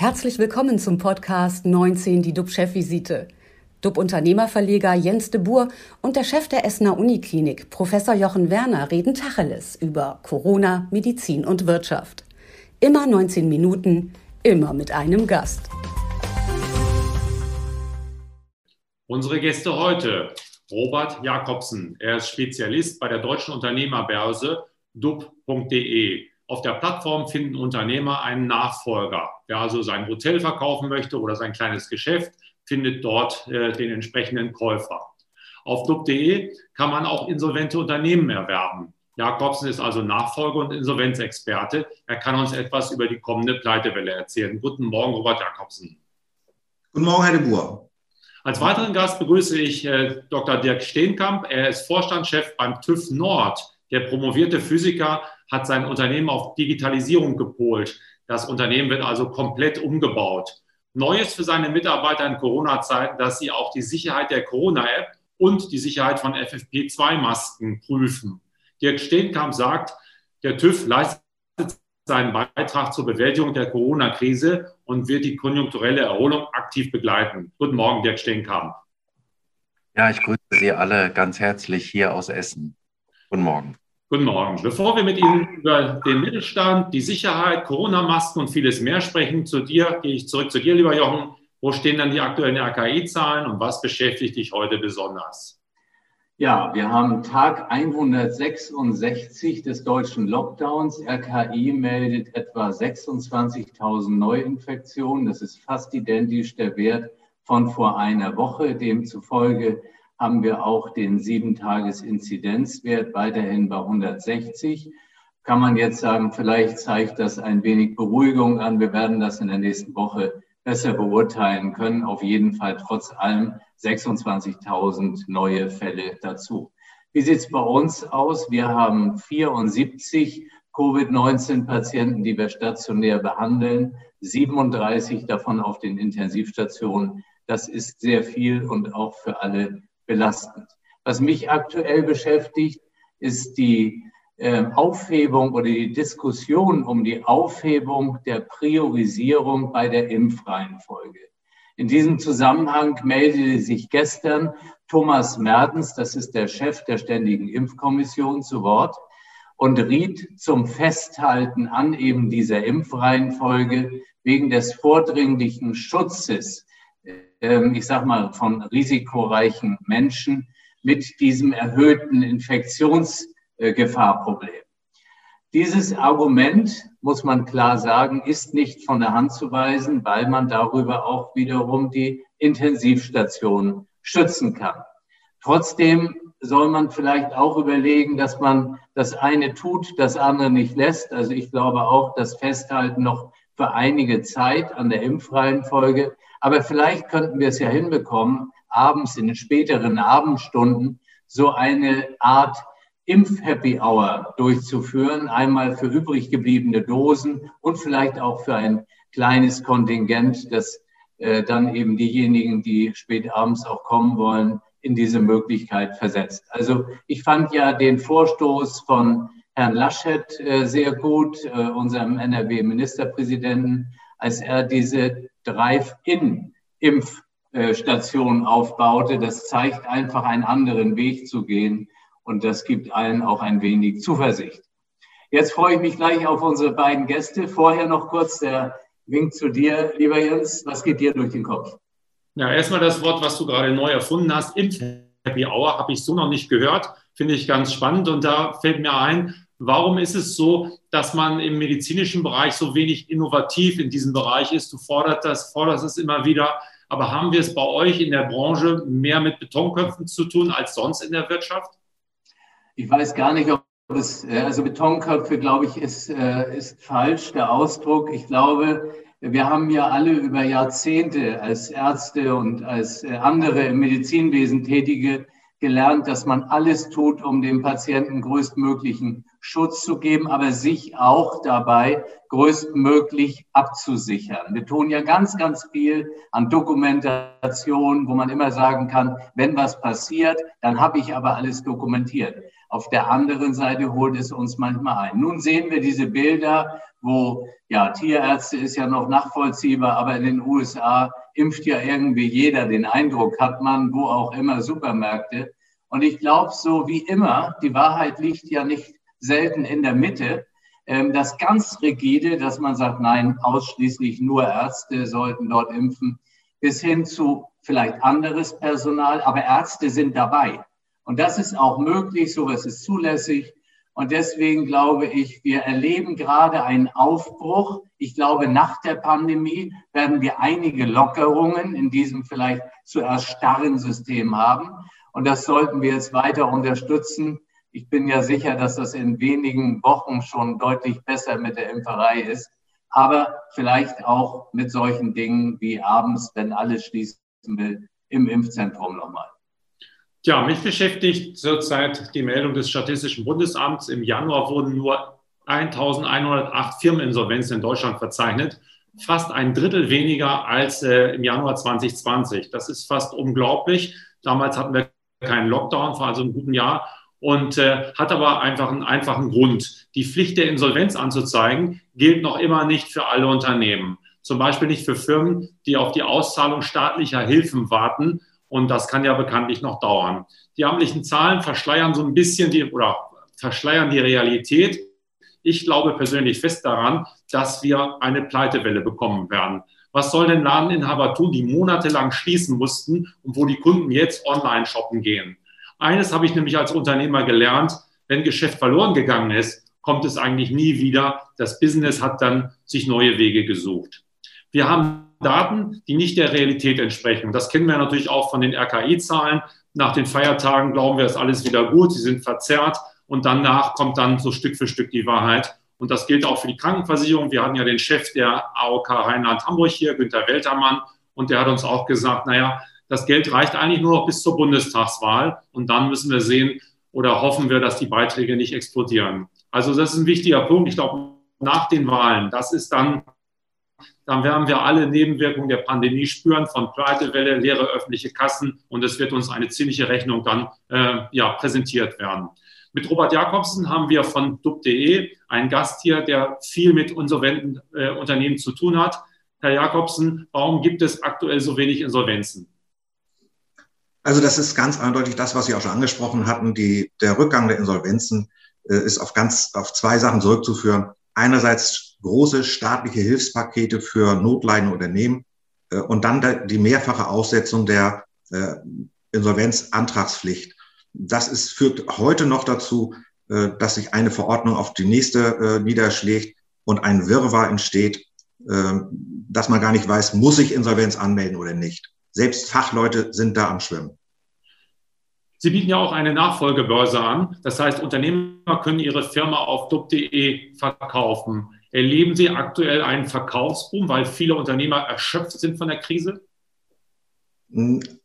Herzlich willkommen zum Podcast 19, die DUB-Chefvisite. DUB-Unternehmerverleger Jens de Boer und der Chef der Essener Uniklinik, Professor Jochen Werner, reden Tacheles über Corona, Medizin und Wirtschaft. Immer 19 Minuten, immer mit einem Gast. Unsere Gäste heute. Robert Jakobsen. Er ist Spezialist bei der Deutschen Unternehmerbörse dub.de. Auf der Plattform finden Unternehmer einen Nachfolger. Wer also sein Hotel verkaufen möchte oder sein kleines Geschäft, findet dort äh, den entsprechenden Käufer. Auf dub.de kann man auch insolvente Unternehmen erwerben. Jakobsen ist also Nachfolger und Insolvenzexperte. Er kann uns etwas über die kommende Pleitewelle erzählen. Guten Morgen, Robert Jakobsen. Guten Morgen, Herr de Boer. Als weiteren Gast begrüße ich äh, Dr. Dirk Steenkamp. Er ist Vorstandschef beim TÜV Nord. Der promovierte Physiker hat sein Unternehmen auf Digitalisierung gepolt. Das Unternehmen wird also komplett umgebaut. Neues für seine Mitarbeiter in Corona-Zeiten, dass sie auch die Sicherheit der Corona-App und die Sicherheit von FFP2-Masken prüfen. Dirk Steenkamp sagt, der TÜV leistet seinen Beitrag zur Bewältigung der Corona-Krise und wird die konjunkturelle Erholung aktiv begleiten. Guten Morgen, Dirk Steenkamp. Ja, ich grüße Sie alle ganz herzlich hier aus Essen. Guten Morgen. Guten Morgen. Bevor wir mit Ihnen über den Mittelstand, die Sicherheit, Corona-Masken und vieles mehr sprechen, zu dir gehe ich zurück zu dir, lieber Jochen. Wo stehen dann die aktuellen RKI-Zahlen und was beschäftigt dich heute besonders? Ja, wir haben Tag 166 des deutschen Lockdowns. RKI meldet etwa 26.000 Neuinfektionen. Das ist fast identisch der Wert von vor einer Woche. Demzufolge haben wir auch den Sieben-Tages-Inzidenzwert weiterhin bei 160. Kann man jetzt sagen, vielleicht zeigt das ein wenig Beruhigung an. Wir werden das in der nächsten Woche besser beurteilen können. Auf jeden Fall trotz allem 26.000 neue Fälle dazu. Wie sieht es bei uns aus? Wir haben 74 Covid-19-Patienten, die wir stationär behandeln, 37 davon auf den Intensivstationen. Das ist sehr viel und auch für alle belastend. Was mich aktuell beschäftigt, ist die äh, Aufhebung oder die Diskussion um die Aufhebung der Priorisierung bei der Impfreihenfolge. In diesem Zusammenhang meldete sich gestern Thomas Mertens, das ist der Chef der Ständigen Impfkommission, zu Wort und riet zum Festhalten an eben dieser Impfreihenfolge wegen des vordringlichen Schutzes ähm, ich sag mal, von risikoreichen Menschen mit diesem erhöhten Infektionsgefahrproblem. Dieses Argument, muss man klar sagen, ist nicht von der Hand zu weisen, weil man darüber auch wiederum die Intensivstation schützen kann. Trotzdem soll man vielleicht auch überlegen, dass man das eine tut, das andere nicht lässt. Also ich glaube auch, das Festhalten noch für einige Zeit an der Impfreihenfolge aber vielleicht könnten wir es ja hinbekommen, abends in den späteren Abendstunden so eine Art Impf-Happy Hour durchzuführen, einmal für übrig gebliebene Dosen und vielleicht auch für ein kleines Kontingent, das äh, dann eben diejenigen, die spät abends auch kommen wollen, in diese Möglichkeit versetzt. Also ich fand ja den Vorstoß von Herrn Laschet äh, sehr gut, äh, unserem NRW-Ministerpräsidenten, als er diese Drive-In-Impfstation aufbaute. Das zeigt einfach einen anderen Weg zu gehen und das gibt allen auch ein wenig Zuversicht. Jetzt freue ich mich gleich auf unsere beiden Gäste. Vorher noch kurz der Wink zu dir, lieber Jens. Was geht dir durch den Kopf? Ja, erstmal das Wort, was du gerade neu erfunden hast. Impf-Happy Hour habe ich so noch nicht gehört. Finde ich ganz spannend. Und da fällt mir ein, Warum ist es so, dass man im medizinischen Bereich so wenig innovativ in diesem Bereich ist? Du forderst das, forderst es immer wieder. Aber haben wir es bei euch in der Branche mehr mit Betonköpfen zu tun als sonst in der Wirtschaft? Ich weiß gar nicht, ob es, äh, also Betonköpfe, glaube ich, ist, äh, ist falsch, der Ausdruck. Ich glaube, wir haben ja alle über Jahrzehnte als Ärzte und als äh, andere im Medizinwesen Tätige gelernt, dass man alles tut, um dem Patienten größtmöglichen Schutz zu geben, aber sich auch dabei größtmöglich abzusichern. Wir tun ja ganz, ganz viel an Dokumentation, wo man immer sagen kann, wenn was passiert, dann habe ich aber alles dokumentiert. Auf der anderen Seite holt es uns manchmal ein. Nun sehen wir diese Bilder, wo, ja, Tierärzte ist ja noch nachvollziehbar, aber in den USA impft ja irgendwie jeder, den Eindruck hat man, wo auch immer Supermärkte. Und ich glaube, so wie immer, die Wahrheit liegt ja nicht selten in der Mitte. Ähm, das ganz rigide, dass man sagt, nein, ausschließlich nur Ärzte sollten dort impfen, bis hin zu vielleicht anderes Personal, aber Ärzte sind dabei. Und das ist auch möglich, sowas ist zulässig. Und deswegen glaube ich, wir erleben gerade einen Aufbruch. Ich glaube, nach der Pandemie werden wir einige Lockerungen in diesem vielleicht zuerst starren System haben. Und das sollten wir jetzt weiter unterstützen. Ich bin ja sicher, dass das in wenigen Wochen schon deutlich besser mit der Impferei ist. Aber vielleicht auch mit solchen Dingen wie abends, wenn alles schließen will, im Impfzentrum nochmal. Ja, mich beschäftigt zurzeit die Meldung des Statistischen Bundesamts. Im Januar wurden nur 1108 Firmeninsolvenzen in Deutschland verzeichnet. Fast ein Drittel weniger als äh, im Januar 2020. Das ist fast unglaublich. Damals hatten wir keinen Lockdown, vor also einem guten Jahr und äh, hat aber einfach einen einfachen Grund. Die Pflicht der Insolvenz anzuzeigen gilt noch immer nicht für alle Unternehmen. Zum Beispiel nicht für Firmen, die auf die Auszahlung staatlicher Hilfen warten. Und das kann ja bekanntlich noch dauern. Die amtlichen Zahlen verschleiern so ein bisschen die oder verschleiern die Realität. Ich glaube persönlich fest daran, dass wir eine Pleitewelle bekommen werden. Was soll denn Ladeninhaber tun, die monatelang schließen mussten und wo die Kunden jetzt online shoppen gehen? Eines habe ich nämlich als Unternehmer gelernt, wenn Geschäft verloren gegangen ist, kommt es eigentlich nie wieder. Das Business hat dann sich neue Wege gesucht. Wir haben Daten, die nicht der Realität entsprechen. Das kennen wir natürlich auch von den RKI-Zahlen. Nach den Feiertagen glauben wir, ist alles wieder gut, sie sind verzerrt und danach kommt dann so Stück für Stück die Wahrheit. Und das gilt auch für die Krankenversicherung. Wir hatten ja den Chef der AOK Rheinland-Hamburg hier, Günter Weltermann, und der hat uns auch gesagt, naja, das Geld reicht eigentlich nur noch bis zur Bundestagswahl. Und dann müssen wir sehen oder hoffen wir, dass die Beiträge nicht explodieren. Also das ist ein wichtiger Punkt. Ich glaube, nach den Wahlen, das ist dann, dann werden wir alle Nebenwirkungen der Pandemie spüren, von Pleitewelle, leere öffentliche Kassen und es wird uns eine ziemliche Rechnung dann äh, ja, präsentiert werden. Mit Robert Jakobsen haben wir von dub.de einen Gast hier, der viel mit insolventen äh, Unternehmen zu tun hat. Herr Jakobsen, warum gibt es aktuell so wenig Insolvenzen? Also das ist ganz eindeutig das, was Sie auch schon angesprochen hatten. Die, der Rückgang der Insolvenzen äh, ist auf ganz auf zwei Sachen zurückzuführen. Einerseits große staatliche Hilfspakete für notleidende Unternehmen äh, und dann die mehrfache Aussetzung der äh, Insolvenzantragspflicht. Das ist, führt heute noch dazu, äh, dass sich eine Verordnung auf die nächste äh, niederschlägt und ein Wirrwarr entsteht, äh, dass man gar nicht weiß, muss ich Insolvenz anmelden oder nicht. Selbst Fachleute sind da am Schwimmen. Sie bieten ja auch eine Nachfolgebörse an. Das heißt, Unternehmer können ihre Firma auf dub.de verkaufen. Erleben Sie aktuell einen Verkaufsboom, weil viele Unternehmer erschöpft sind von der Krise?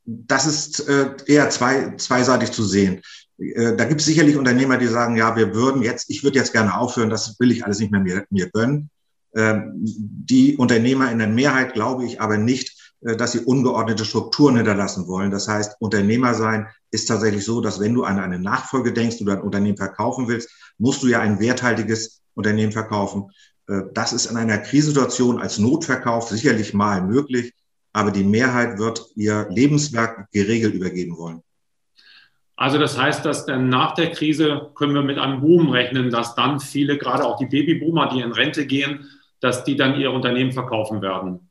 Das ist äh, eher zwei, zweiseitig zu sehen. Äh, da gibt es sicherlich Unternehmer, die sagen, ja, wir würden jetzt, ich würde jetzt gerne aufhören, das will ich alles nicht mehr mir, mir gönnen. Ähm, die Unternehmer in der Mehrheit glaube ich aber nicht, dass sie ungeordnete Strukturen hinterlassen wollen. Das heißt, Unternehmer sein ist tatsächlich so, dass wenn du an eine Nachfolge denkst oder ein Unternehmen verkaufen willst, musst du ja ein werthaltiges Unternehmen verkaufen. Äh, das ist in einer Krisensituation als Notverkauf sicherlich mal möglich, aber die Mehrheit wird ihr Lebenswerk geregelt übergeben wollen. Also das heißt, dass dann nach der Krise können wir mit einem Boom rechnen, dass dann viele, gerade auch die Babyboomer, die in Rente gehen, dass die dann ihr Unternehmen verkaufen werden.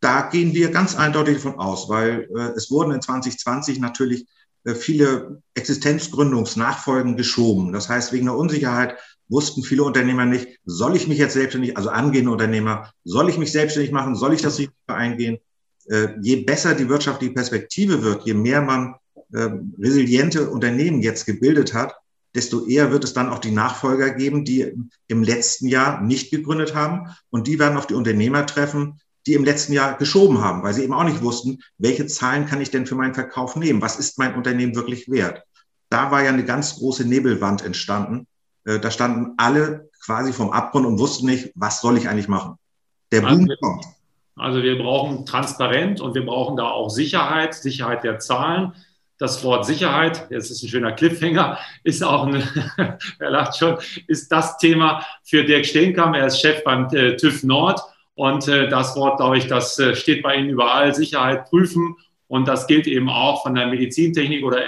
Da gehen wir ganz eindeutig davon aus, weil äh, es wurden in 2020 natürlich äh, viele Existenzgründungsnachfolgen geschoben. Das heißt, wegen der Unsicherheit wussten viele Unternehmer nicht, soll ich mich jetzt selbstständig, also angehende Unternehmer, soll ich mich selbstständig machen, soll ich das Risiko eingehen? Äh, je besser die wirtschaftliche Perspektive wird, je mehr man äh, resiliente Unternehmen jetzt gebildet hat, desto eher wird es dann auch die Nachfolger geben, die im letzten Jahr nicht gegründet haben. Und die werden auf die Unternehmer treffen, die im letzten Jahr geschoben haben, weil sie eben auch nicht wussten, welche Zahlen kann ich denn für meinen Verkauf nehmen? Was ist mein Unternehmen wirklich wert? Da war ja eine ganz große Nebelwand entstanden. äh, da standen alle quasi vom Abgrund und wussten nicht, was soll ich eigentlich machen. Der Boom also, kommt. Also wir brauchen transparent und wir brauchen da auch Sicherheit, Sicherheit der Zahlen. Das Wort Sicherheit, jetzt ist ein schöner Cliffhanger, ist auch ein, er lacht schon, ist das Thema für Dirk Steenkamp. Er ist Chef beim äh, TÜV Nord und äh, das Wort, glaube ich, das äh, steht bei Ihnen überall. Sicherheit prüfen und das gilt eben auch von der Medizintechnik oder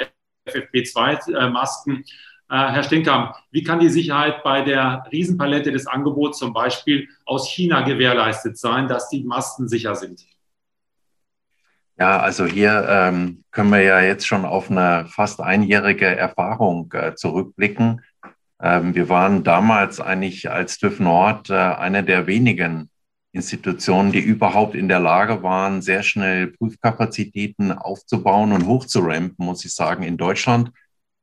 FFP2-Masken. Äh, Herr Steenkamp, wie kann die Sicherheit bei der Riesenpalette des Angebots zum Beispiel aus China gewährleistet sein, dass die Masken sicher sind? Ja, also hier ähm, können wir ja jetzt schon auf eine fast einjährige Erfahrung äh, zurückblicken. Ähm, wir waren damals eigentlich als TÜV Nord äh, eine der wenigen Institutionen, die überhaupt in der Lage waren, sehr schnell Prüfkapazitäten aufzubauen und hochzurampen, muss ich sagen, in Deutschland.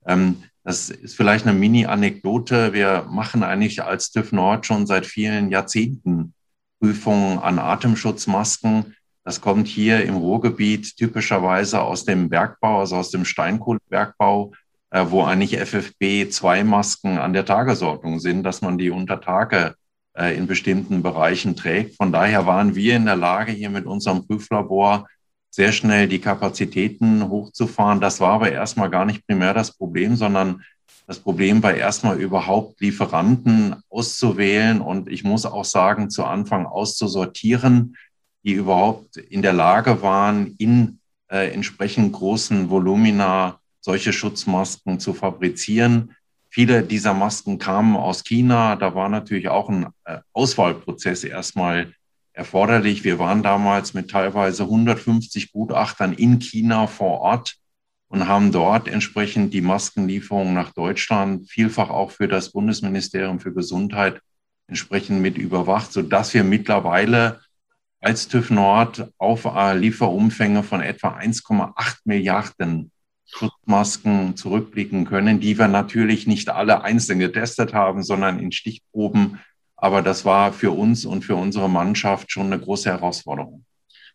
Ähm, das ist vielleicht eine Mini-Anekdote. Wir machen eigentlich als TÜV Nord schon seit vielen Jahrzehnten Prüfungen an Atemschutzmasken. Das kommt hier im Ruhrgebiet typischerweise aus dem Bergbau, also aus dem Steinkohlebergbau, äh, wo eigentlich FFP2-Masken an der Tagesordnung sind, dass man die unter Tage in bestimmten Bereichen trägt. Von daher waren wir in der Lage, hier mit unserem Prüflabor sehr schnell die Kapazitäten hochzufahren. Das war aber erstmal gar nicht primär das Problem, sondern das Problem war erstmal überhaupt Lieferanten auszuwählen und ich muss auch sagen, zu Anfang auszusortieren, die überhaupt in der Lage waren, in äh, entsprechend großen Volumina solche Schutzmasken zu fabrizieren. Viele dieser Masken kamen aus China. Da war natürlich auch ein äh, Auswahlprozess erstmal erforderlich. Wir waren damals mit teilweise 150 Gutachtern in China vor Ort und haben dort entsprechend die Maskenlieferungen nach Deutschland, vielfach auch für das Bundesministerium für Gesundheit, entsprechend mit überwacht, sodass wir mittlerweile als TÜV Nord auf Lieferumfänge von etwa 1,8 Milliarden Schutzmasken zurückblicken können, die wir natürlich nicht alle einzeln getestet haben, sondern in Stichproben aber das war für uns und für unsere Mannschaft schon eine große Herausforderung.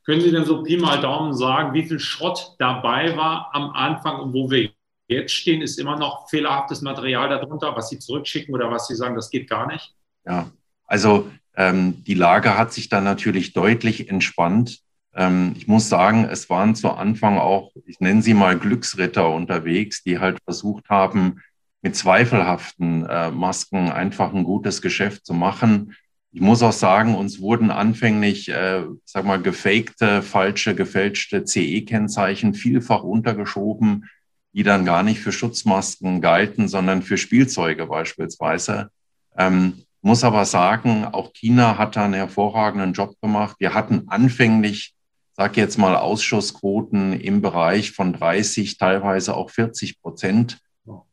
Können Sie denn so Pi mal Daumen sagen, wie viel Schrott dabei war am Anfang und wo wir jetzt stehen? Ist immer noch fehlerhaftes Material darunter, was Sie zurückschicken oder was Sie sagen, das geht gar nicht? Ja, also ähm, die Lage hat sich dann natürlich deutlich entspannt. Ähm, ich muss sagen, es waren zu Anfang auch, ich nenne sie mal Glücksritter unterwegs, die halt versucht haben, mit zweifelhaften äh, Masken einfach ein gutes Geschäft zu machen. Ich muss auch sagen, uns wurden anfänglich, äh, sag mal, gefakte, falsche, gefälschte CE-Kennzeichen vielfach untergeschoben, die dann gar nicht für Schutzmasken galten, sondern für Spielzeuge beispielsweise. Ähm, muss aber sagen, auch China hat da einen hervorragenden Job gemacht. Wir hatten anfänglich, sag jetzt mal, Ausschussquoten im Bereich von 30, teilweise auch 40 Prozent.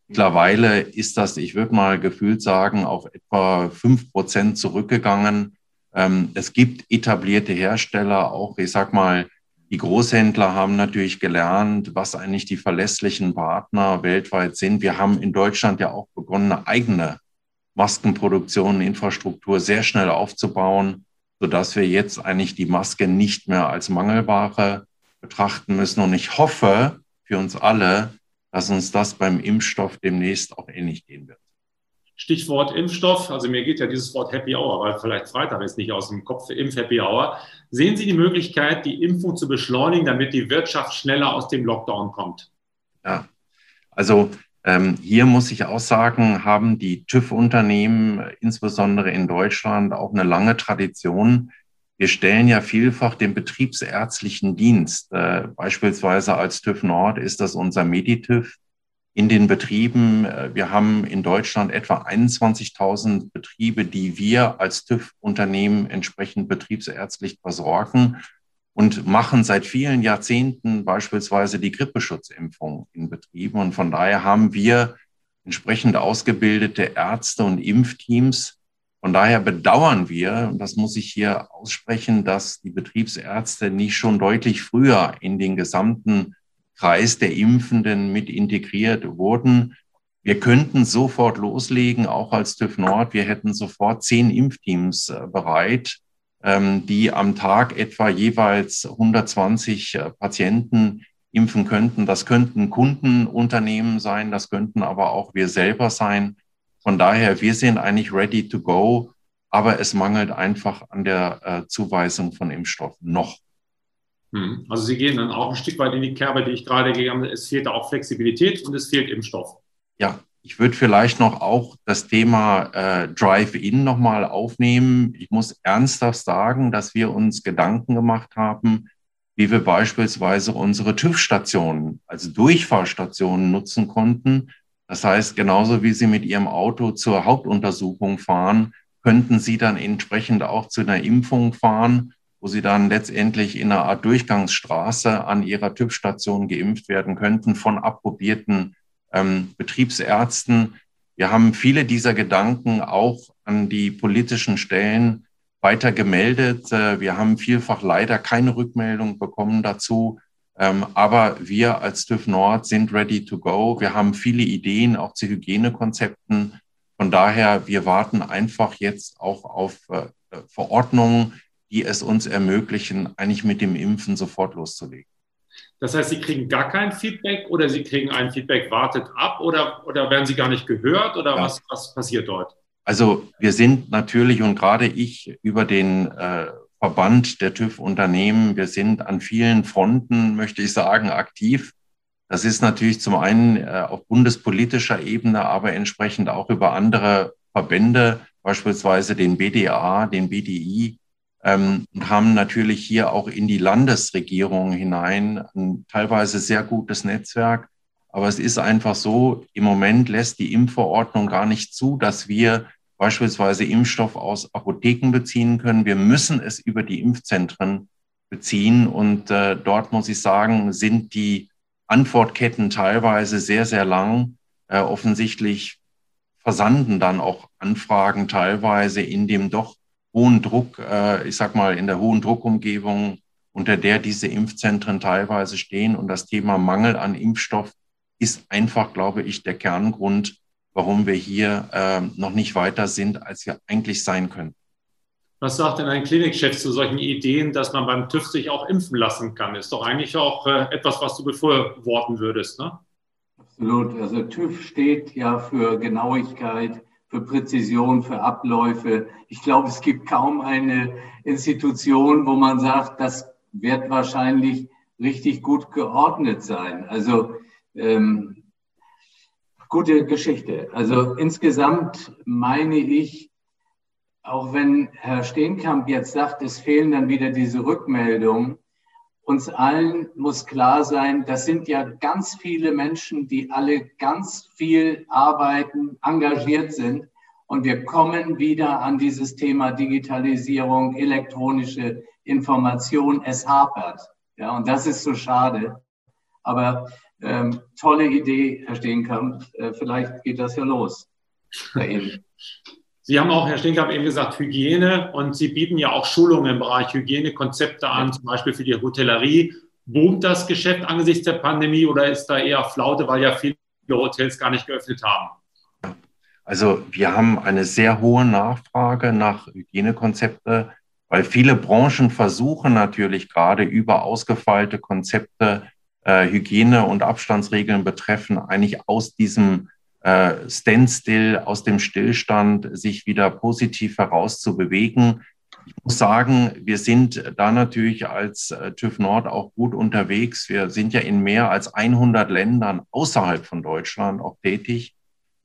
Mittlerweile ist das, ich würde mal gefühlt sagen, auf etwa fünf Prozent zurückgegangen. Ähm, es gibt etablierte Hersteller, auch ich sag mal, die Großhändler haben natürlich gelernt, was eigentlich die verlässlichen Partner weltweit sind. Wir haben in Deutschland ja auch begonnen, eine eigene Maskenproduktion, Infrastruktur sehr schnell aufzubauen, sodass wir jetzt eigentlich die Maske nicht mehr als Mangelware betrachten müssen. Und ich hoffe für uns alle, dass uns das beim Impfstoff demnächst auch ähnlich gehen wird. Stichwort Impfstoff, also mir geht ja dieses Wort Happy Hour, weil vielleicht Freitag ist nicht aus dem Kopf für Impf Happy Hour. Sehen Sie die Möglichkeit, die Impfung zu beschleunigen, damit die Wirtschaft schneller aus dem Lockdown kommt? Ja, also ähm, hier muss ich auch sagen, haben die TÜV-Unternehmen, insbesondere in Deutschland, auch eine lange Tradition, wir stellen ja vielfach den betriebsärztlichen Dienst. Äh, beispielsweise als TÜV Nord ist das unser Meditüv in den Betrieben. Äh, wir haben in Deutschland etwa 21.000 Betriebe, die wir als TÜV-Unternehmen entsprechend betriebsärztlich versorgen und machen seit vielen Jahrzehnten beispielsweise die Grippeschutzimpfung in Betrieben. Und von daher haben wir entsprechend ausgebildete Ärzte und Impfteams, von daher bedauern wir, und das muss ich hier aussprechen, dass die Betriebsärzte nicht schon deutlich früher in den gesamten Kreis der Impfenden mit integriert wurden. Wir könnten sofort loslegen, auch als TÜV Nord. Wir hätten sofort zehn Impfteams äh, bereit, die am Tag etwa jeweils 120 äh, Patienten impfen könnten. Das könnten Kundenunternehmen sein, das könnten aber auch wir selber sein. Von daher, wir sind eigentlich ready to go, aber es mangelt einfach an der äh, Zuweisung von Impfstoffen noch. Hm. Also Sie gehen dann auch ein Stück weit in die Kerbe, die ich gerade gegangen habe. Es fehlt auch Flexibilität und es fehlt Impfstoff. Ja, ich würde vielleicht noch auch das Thema äh, Drive-In nochmal aufnehmen. Ich muss ernsthaft sagen, dass wir uns Gedanken gemacht haben, wie wir beispielsweise unsere TÜV-Stationen, also Durchfahrstationen nutzen konnten. Das heißt, genauso wie Sie mit Ihrem Auto zur Hauptuntersuchung fahren, könnten Sie dann entsprechend auch zu einer Impfung fahren wo sie dann letztendlich in einer Art Durchgangsstraße an ihrer TÜV-Station geimpft werden könnten von approbierten ähm, Betriebsärzten. Wir haben viele dieser Gedanken auch an die politischen Stellen weiter gemeldet. Äh, wir haben vielfach leider keine Rückmeldung bekommen dazu. Ähm, aber wir als TÜV Nord sind ready to go. Wir haben viele Ideen auch zu Hygienekonzepten. Von daher, wir warten einfach jetzt auch auf äh, Verordnungen, die es uns ermöglichen, eigentlich mit dem Impfen sofort loszulegen. Das heißt, Sie kriegen gar kein Feedback oder Sie kriegen ein Feedback, wartet ab oder, oder werden Sie gar nicht gehört oder ja. was, was passiert dort? Also wir sind natürlich und gerade ich über den äh, Verband der TÜV-Unternehmen, wir sind an vielen Fronten, möchte ich sagen, aktiv. Das ist natürlich zum einen äh, auf bundespolitischer Ebene, aber entsprechend auch über andere Verbände, beispielsweise den BDA, den BDI, ähm, und haben natürlich hier auch in die Landesregierung hinein ein teilweise sehr gutes Netzwerk. Aber es ist einfach so, im Moment lässt die Impfverordnung gar nicht zu, dass wir beispielsweise Impfstoff aus Apotheken beziehen können. Wir müssen es über die Impfzentren beziehen. Und äh, dort muss ich sagen, sind die Antwortketten teilweise sehr, sehr lang. Äh, offensichtlich versanden dann auch Anfragen teilweise in dem doch hohen Druck, äh, ich sag mal, in der hohen Druckumgebung, unter der diese Impfzentren teilweise stehen. Und das Thema Mangel an Impfstoff ist einfach, glaube ich, der Kerngrund, warum wir hier äh, noch nicht weiter sind, als wir eigentlich sein können. Was sagt denn ein Klinikchef zu solchen Ideen, dass man beim TÜV sich auch impfen lassen kann? Ist doch eigentlich auch äh, etwas, was du befürworten würdest, ne? Absolut. Also TÜV steht ja für Genauigkeit, für Präzision, für Abläufe. Ich glaube, es gibt kaum eine Institution, wo man sagt, das wird wahrscheinlich richtig gut geordnet sein. Also ähm, gute Geschichte. Also insgesamt meine ich, auch wenn Herr Steenkamp jetzt sagt, es fehlen dann wieder diese Rückmeldungen, uns allen muss klar sein, das sind ja ganz viele Menschen, die alle ganz viel arbeiten, engagiert sind. Und wir kommen wieder an dieses Thema Digitalisierung, elektronische Information. Es hapert. Ja, und das ist so schade. Aber ähm, tolle Idee, Herr Steenkamp. Äh, vielleicht geht das ja los bei Ihnen. Sie haben auch, Herr Stinkamp, eben gesagt, Hygiene und Sie bieten ja auch Schulungen im Bereich Hygienekonzepte an, zum Beispiel für die Hotellerie. Boomt das Geschäft angesichts der Pandemie oder ist da eher Flaute, weil ja viele Hotels gar nicht geöffnet haben? Also wir haben eine sehr hohe Nachfrage nach Hygienekonzepte, weil viele Branchen versuchen natürlich gerade über ausgefeilte Konzepte äh, Hygiene- und Abstandsregeln betreffen, eigentlich aus diesem äh, Standstill, aus dem Stillstand sich wieder positiv herauszubewegen. Ich muss sagen, wir sind da natürlich als äh, TÜV Nord auch gut unterwegs. Wir sind ja in mehr als 100 Ländern außerhalb von Deutschland auch tätig,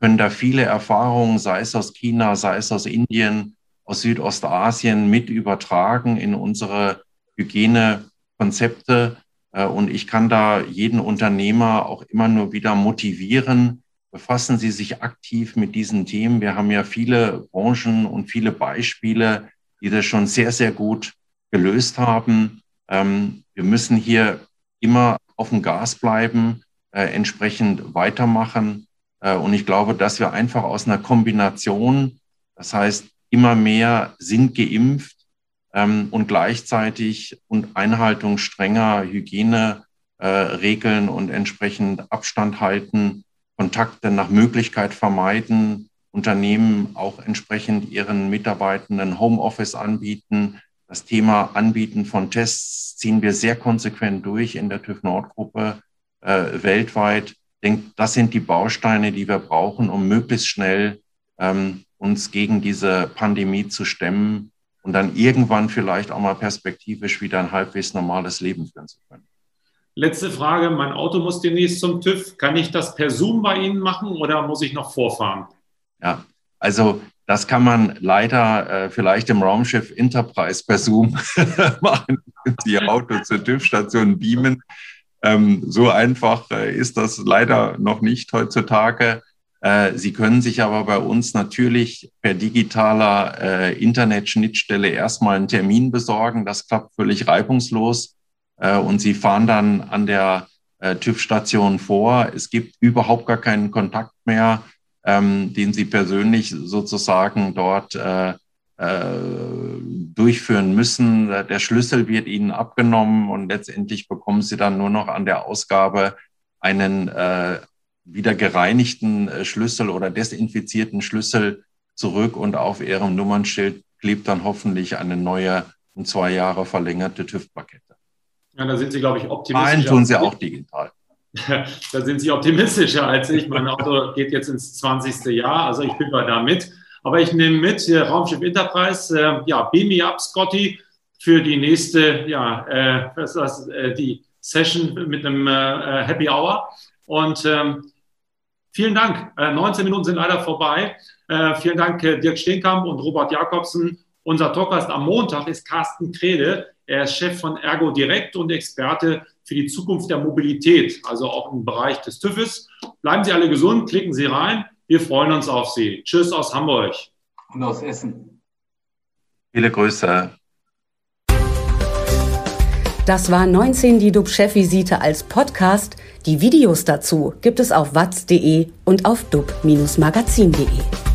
können da viele Erfahrungen, sei es aus China, sei es aus Indien, aus Südostasien mit übertragen in unsere Hygienekonzepte. Äh, und ich kann da jeden Unternehmer auch immer nur wieder motivieren, befassen Sie sich aktiv mit diesen Themen. Wir haben ja viele Branchen und viele Beispiele, die das schon sehr, sehr gut gelöst haben. Ähm, wir müssen hier immer auf dem Gas bleiben, äh, entsprechend weitermachen. Äh, und ich glaube, dass wir einfach aus einer Kombination, das heißt, immer mehr sind geimpft ähm, und gleichzeitig und Einhaltung strenger Hygieneregeln und entsprechend Abstand halten, Kontakte nach Möglichkeit vermeiden, Unternehmen auch entsprechend ihren Mitarbeitenden Homeoffice anbieten. Das Thema Anbieten von Tests ziehen wir sehr konsequent durch in der TÜV Nord Gruppe äh, weltweit. Ich denke, das sind die Bausteine, die wir brauchen, um möglichst schnell ähm, uns gegen diese Pandemie zu stemmen und dann irgendwann vielleicht auch mal perspektivisch wieder ein halbwegs normales Leben führen zu können. Letzte Frage, mein Auto muss demnächst zum TÜV. Kann ich das per Zoom bei Ihnen machen oder muss ich noch vorfahren? Ja, also das kann man leider äh, vielleicht im Raumschiff Enterprise per Zoom machen, Ihr Auto zur TÜV-Station beamen. Ähm, so einfach äh, ist das leider noch nicht heutzutage. Äh, Sie können sich aber bei uns natürlich per digitaler äh, Internetschnittstelle erstmal einen Termin besorgen. Das klappt völlig reibungslos. Äh, und Sie fahren dann an der äh, TÜV-Station vor. Es gibt überhaupt gar keinen Kontakt mehr, ähm, den Sie persönlich sozusagen dort äh, äh, durchführen müssen. Der Schlüssel wird Ihnen abgenommen und letztendlich bekommen Sie dann nur noch an der Ausgabe einen äh, wieder gereinigten äh, Schlüssel oder desinfizierten Schlüssel zurück und auf Ihrem Nummernschild klebt dann hoffentlich eine neue und zwei Jahre verlängerte TÜV-Plakette. Ja, da sind Sie, glaube ich, optimistischer. Nein, tun Sie auch digital. da sind Sie optimistischer als ich. Mein Auto geht jetzt ins 20. Jahr, also ich bin bei da mit. Aber ich nehme mit, hier Raumschiff Enterprise, äh, ja, beam me up, Scotty, für die nächste, ja, äh, was ist das, äh, die Session mit einem äh, Happy Hour. Und ähm, Vielen Dank. 19 äh, Minuten sind leider vorbei. Äh, vielen Dank, äh, Dirk Steenkamp und Robert Jakobsen. Unser Talkgast am Montag ist Carsten Krede. Er ist Chef von Ergo Direkt und Experte für die Zukunft der Mobilität, also auch im Bereich des TÜVs. Bleiben Sie alle gesund, klicken Sie rein. Wir freuen uns auf Sie. Tschüss aus Hamburg. Und aus Essen. Viele Grüße. Das war 19 die DUB-Chefvisite als Podcast. Die Videos dazu gibt es auf watz.de und auf dub-magazin.de.